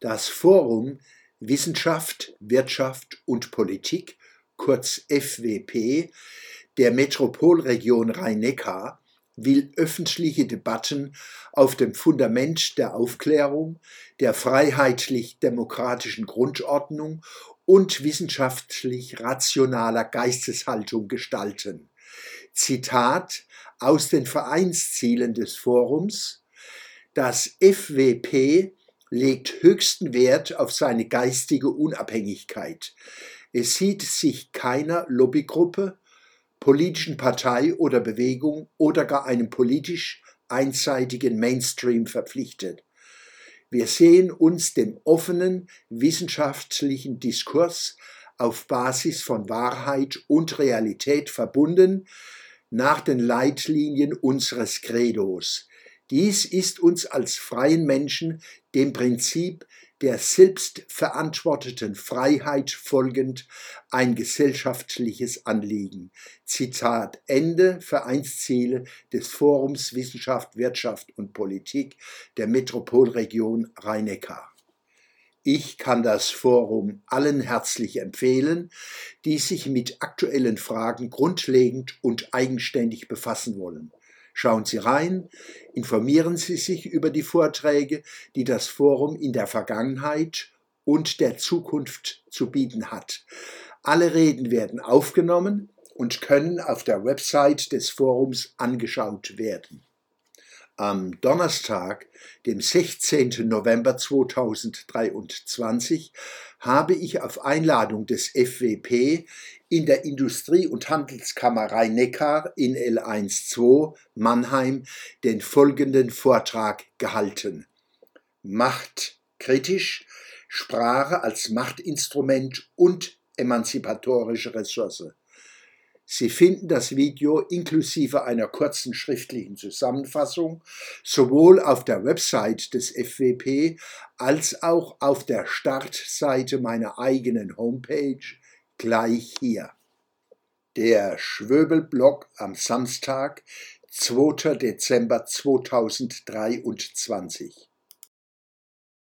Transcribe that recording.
Das Forum Wissenschaft, Wirtschaft und Politik, kurz FWP, der Metropolregion Rhein-Neckar will öffentliche Debatten auf dem Fundament der Aufklärung, der freiheitlich-demokratischen Grundordnung und wissenschaftlich rationaler Geisteshaltung gestalten. Zitat aus den Vereinszielen des Forums Das FWP legt höchsten Wert auf seine geistige Unabhängigkeit. Es sieht sich keiner Lobbygruppe, politischen Partei oder Bewegung oder gar einem politisch einseitigen Mainstream verpflichtet. Wir sehen uns dem offenen wissenschaftlichen Diskurs auf Basis von Wahrheit und Realität verbunden, nach den Leitlinien unseres Credos. Dies ist uns als freien Menschen dem Prinzip der selbstverantworteten Freiheit folgend ein gesellschaftliches Anliegen. Zitat Ende Vereinsziele des Forums Wissenschaft, Wirtschaft und Politik der Metropolregion Rhein-Neckar. Ich kann das Forum allen herzlich empfehlen, die sich mit aktuellen Fragen grundlegend und eigenständig befassen wollen. Schauen Sie rein, informieren Sie sich über die Vorträge, die das Forum in der Vergangenheit und der Zukunft zu bieten hat. Alle Reden werden aufgenommen und können auf der Website des Forums angeschaut werden. Am Donnerstag, dem 16. November 2023, habe ich auf Einladung des FWP in der Industrie- und Handelskammer Rhein-Neckar in L12 Mannheim den folgenden Vortrag gehalten. Macht kritisch, Sprache als Machtinstrument und emanzipatorische Ressource. Sie finden das Video inklusive einer kurzen schriftlichen Zusammenfassung sowohl auf der Website des FWP als auch auf der Startseite meiner eigenen Homepage gleich hier. Der Schwöbelblog am Samstag, 2. Dezember 2023.